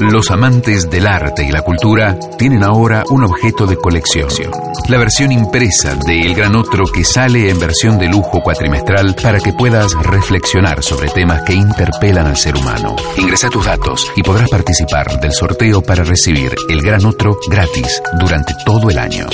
Los amantes del arte y la cultura tienen ahora un objeto de colección. La versión impresa de El Gran Otro que sale en versión de lujo cuatrimestral para que puedas reflexionar sobre temas que interpelan al ser humano. Ingresa tus datos y podrás participar del sorteo para recibir El Gran Otro gratis durante todo el año.